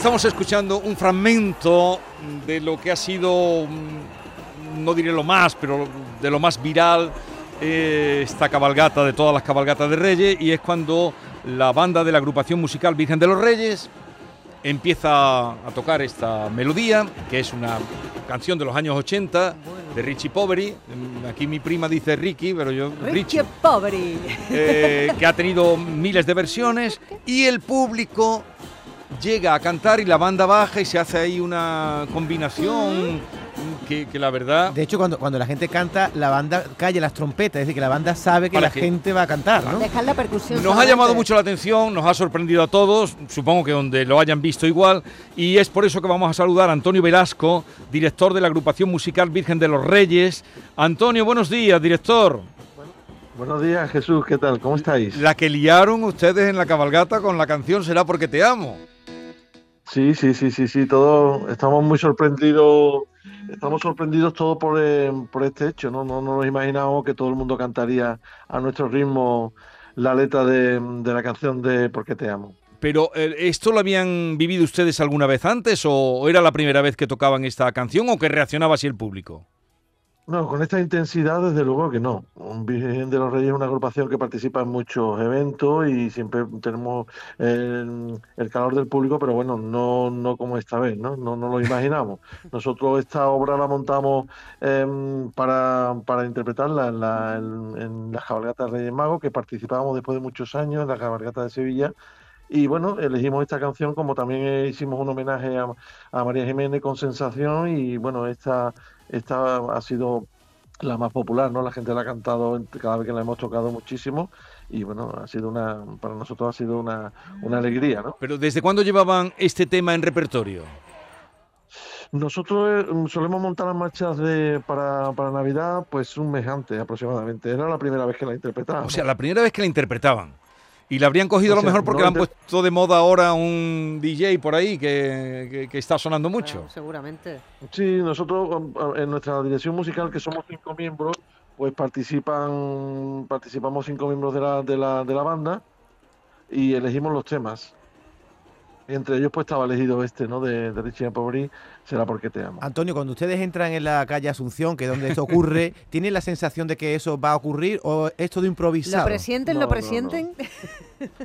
Estamos escuchando un fragmento de lo que ha sido, mm, no diré lo más, pero de lo más viral, eh, esta cabalgata de todas las cabalgatas de Reyes, y es cuando la banda de la agrupación musical Virgen de los Reyes empieza a tocar esta melodía, que es una canción de los años 80 de Richie Poveri. Mm, Aquí mi prima dice Ricky, pero yo Richie Poveri. eh, que ha tenido miles de versiones y el público llega a cantar y la banda baja y se hace ahí una combinación que, que la verdad De hecho, cuando, cuando la gente canta, la banda calla las trompetas, es decir, que la banda sabe que Para la que- gente va a cantar, ¿no? Dejar la percusión. nos ha solamente. llamado mucho la atención, nos ha sorprendido a todos, supongo que donde lo hayan visto igual, y es por eso que vamos a saludar a Antonio Velasco, director de la agrupación musical Virgen de los Reyes. Antonio, buenos días, director. Buenos días, Jesús, ¿qué tal? ¿Cómo estáis? La que liaron ustedes en la cabalgata con la canción Será porque te amo. Sí, sí, sí, sí, sí, todos estamos muy sorprendidos, estamos sorprendidos todos por, eh, por este hecho, ¿no? No, no nos imaginábamos que todo el mundo cantaría a nuestro ritmo la letra de, de la canción de Por qué te amo. Pero eh, ¿esto lo habían vivido ustedes alguna vez antes o era la primera vez que tocaban esta canción o que reaccionaba así el público? No, con esta intensidad, desde luego que no. Un Virgen de los Reyes es una agrupación que participa en muchos eventos y siempre tenemos el, el calor del público, pero bueno, no, no como esta vez, ¿no? No, no lo imaginamos. Nosotros esta obra la montamos em, para, para interpretarla en la, en, cabalgatas Reyes Magos, que participábamos después de muchos años en la cabalgata de Sevilla. Y bueno, elegimos esta canción como también hicimos un homenaje a, a María Jiménez con Sensación y bueno, esta, esta ha sido la más popular, ¿no? La gente la ha cantado cada vez que la hemos tocado muchísimo y bueno, ha sido una, para nosotros ha sido una, una alegría, ¿no? Pero ¿desde cuándo llevaban este tema en repertorio? Nosotros eh, solemos montar las marchas de, para, para Navidad pues un mes antes aproximadamente. Era la primera vez que la interpretábamos. O sea, la primera vez que la interpretaban. Y la habrían cogido a O lo mejor porque no la han puesto de moda ahora un DJ por ahí que, que- que está sonando mucho. Seguramente. Sí, nosotros en nuestra dirección musical, que somos cinco miembros, pues participan, participamos cinco miembros de la, de la, de la banda y elegimos los temas. Entre ellos pues estaba elegido este, ¿no? De, de Richie Poveri, será porque te amo. Antonio, cuando ustedes entran en la calle Asunción, que es donde esto ocurre, ¿tienen la sensación de que eso va a ocurrir o es todo improvisado? ¿Lo presienten? No, ¿Lo no, no. presienten?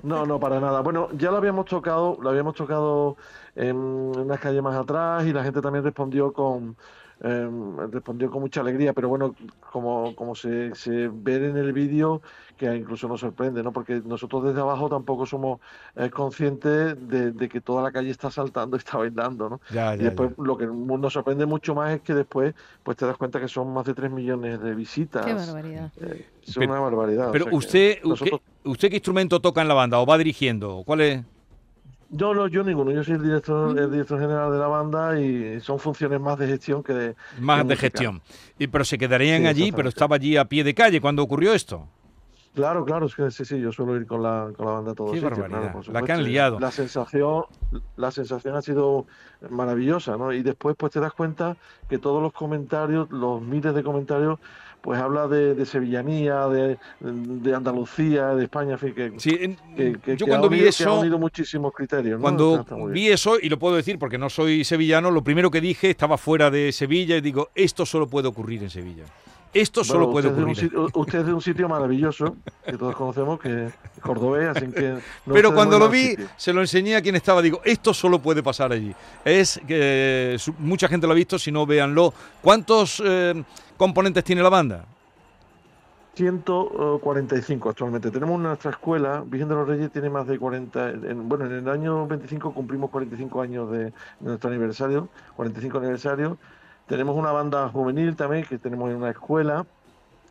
No, no, para nada. Bueno, ya lo habíamos tocado, lo habíamos tocado en unas calles más atrás y la gente también respondió con em, respondió con mucha alegría, pero bueno, como, como se, se ve en el vídeo, que incluso nos sorprende, ¿no? Porque nosotros desde abajo tampoco somos eh, conscientes de, de que toda la calle está saltando y está bailando, ¿no? Ya, Y ya, después ya. lo que nos sorprende mucho más es que después pues te das cuenta que son más de 3 millones de visitas. Qué barbaridad. Eh, es Pero- una barbaridad. o Pero que usted, nosotros- ¿qué, ¿usted qué instrumento toca en la banda o va dirigiendo? ¿Cuál es? Yo no, yo ninguno. Yo soy el director, el director general de la banda y son funciones más de gestión que de. Más de música. gestión. Y, pero se quedarían Sí, allí, pero estaba allí a pie de calle cuando ocurrió esto. Claro, claro, es que sí, sí, yo suelo ir con la, con la banda a todos Qué barbaridad, claro, la que han liado. La sensación, la sensación ha sido maravillosa, ¿no? Y después pues te das cuenta que todos los comentarios, los miles de comentarios, pues habla de, de sevillanía, de, de Andalucía, de España, en fin, que, Sí, en- que- que- yo cuando vi unido- eso, unido muchísimos criterios, cuando vi eso, y lo puedo decir porque no soy sevillano, lo primero que dije, estaba fuera de Sevilla y digo, esto solo puede ocurrir en Sevilla. Esto solo puede es ocurrir. sitio- usted es de un sitio maravilloso, que todos conocemos, que es cordobés, así que... no Pero cuando lo vi, sitio. se lo enseñé a quien estaba. Digo, esto solo puede pasar allí. Es que su- mucha gente lo ha visto, si no, véanlo. ¿Cuántos eh, componentes tiene la banda? 145 actualmente. Tenemos nuestra escuela, Virgen de los Reyes tiene más de 40, en- bueno, en el año 25 cumplimos 45 años de, de nuestro aniversario, 45 aniversario. Tenemos una banda juvenil también que tenemos en una escuela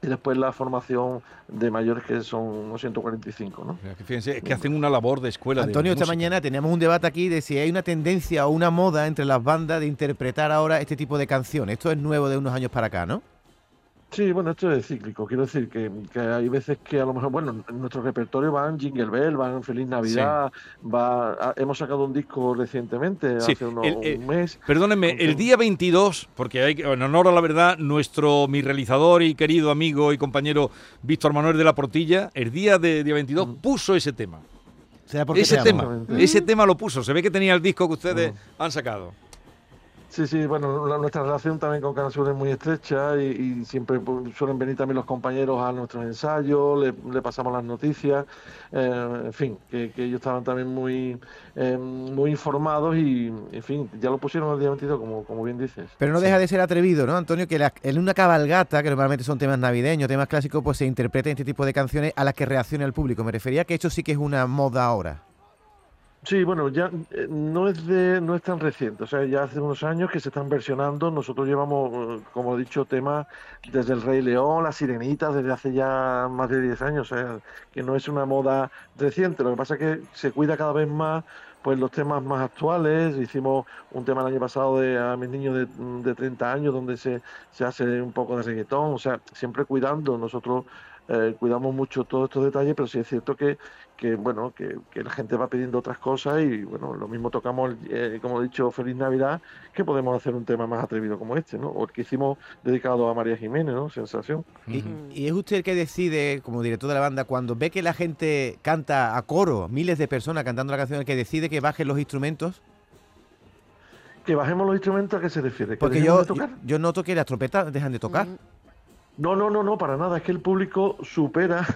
y después la formación de mayores que son unos 145, ¿no? Fíjense, es que hacen una labor de escuela. de Antonio, esta mañana teníamos un debate aquí de si hay una tendencia o una moda entre las bandas de interpretar ahora este tipo de canciones. Esto es nuevo de unos años para acá, ¿no? Sí, bueno, esto es cíclico. Quiero decir que, que hay veces que a lo mejor, bueno, en nuestro repertorio van Jingle Bell, van Feliz Navidad, va, a- hemos sacado un disco recientemente, Sí, hace unos- el- eh, un mes. Perdónenme, Aunque- el día 22, porque hay, que- en honor a la verdad, nuestro, mi realizador y querido amigo y compañero Víctor Manuel de la Portilla, el día de día 22 Mm. puso ese tema. Ese te tema, ese tema lo puso. Se ve que tenía el disco que ustedes Mm. han sacado. Sí, sí, bueno, la- nuestra relación también con Canal Sur es muy estrecha y, y siempre pues, suelen venir también los compañeros a nuestros ensayos, le, le pasamos las noticias, eh, en fin, que, que ellos estaban también muy, eh, muy informados y, en fin, ya lo pusieron el día 22, como, como bien dices. Pero no deja de ser atrevido, ¿no, Antonio? Que la- en una cabalgata, que normalmente son temas navideños, temas clásicos, pues se interpreten este tipo de canciones a las que reaccione el público. Me refería que esto sí que es una moda ahora. Sí, bueno, ya eh, no es de, no es tan reciente, o sea, ya hace unos años que se están versionando. Nosotros llevamos, eh, como he dicho, temas desde el Rey León, las Sirenitas, desde hace ya más de 10 años, o sea, que no es una moda reciente. Lo que pasa es que se cuida cada vez más pues los temas más actuales. Hicimos un tema el año pasado de a mis niños de, de 30 años donde se, se hace un poco de reggaetón, o sea, siempre cuidando. Nosotros eh, cuidamos mucho todos estos detalles, pero sí es cierto que, que bueno, que, que la gente va pidiendo otras cosas y bueno, lo mismo tocamos, eh, como he dicho, Feliz Navidad, que podemos hacer un tema más atrevido como este, ¿no? O el que hicimos dedicado a María Jiménez, ¿no? Sensación. Y, es usted el que decide, como director de la banda, cuando ve que la gente canta a coro, miles de personas cantando la canción, el que decide que bajen los instrumentos. Que bajemos los instrumentos, ¿a qué se refiere? ¿Que Porque yo, de tocar? yo noto que las trompetas dejan de tocar. Mm, No, no, no, no, para nada. Es que el público supera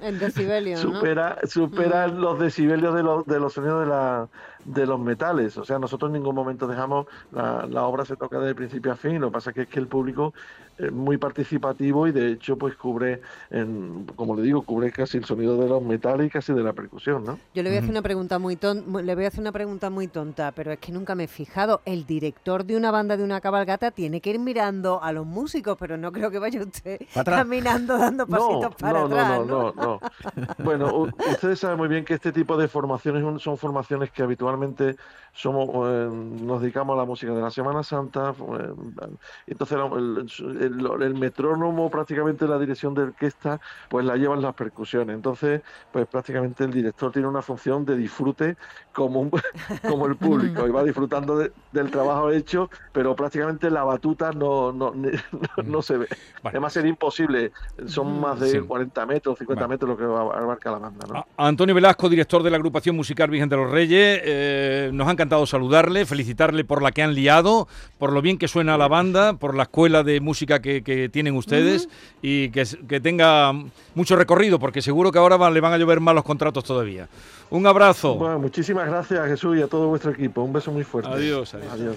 El decibelio, ¿no? supera, supera los decibelios de los, de los sonidos de, la, de los metales. O sea, nosotros en ningún momento dejamos, la, la obra se toca de principio a fin, lo que pasa que es que el público es muy participativo y de hecho pues cubre, en, como le digo, cubre casi el sonido de los metales y casi de la percusión, ¿no? Yo le voy a hacer una pregunta muy ton- mu- le voy a hacer una pregunta muy tonta, pero es que nunca me he fijado. El director de una banda de una cabalgata tiene que ir mirando a los músicos, pero no creo que vaya usted caminando dando pasitos para no, atrás, no, no, no, no. Bueno, ustedes saben muy bien que este tipo de formaciones son formaciones que habitualmente somos, eh, nos dedicamos a la música de la Semana Santa. eh, entonces el, el- el metrónomo, prácticamente la dirección de orquesta, pues la llevan las percusiones. Entonces, pues prácticamente el director tiene una función de disfrute como, un- como el público y va disfrutando de- del trabajo hecho, pero prácticamente la batuta no, no, no, no se ve. Vale. Además sería imposible, son más de Sí. 40 metros, 50 Vale. metros lo que abarca la banda. Antonio Velasco, director de la agrupación musical Virgen de los Reyes, eh, nos ha encantado saludarle, felicitarle por la que han liado, por lo bien que suena la banda, por la escuela de música que, que tienen ustedes y que, tenga mucho recorrido, porque seguro que ahora va- le van a llover más los contratos todavía. Un abrazo. Bueno, muchísimas gracias a Jesús y a todo vuestro equipo. Un beso muy fuerte. Adiós, adiós. Adiós.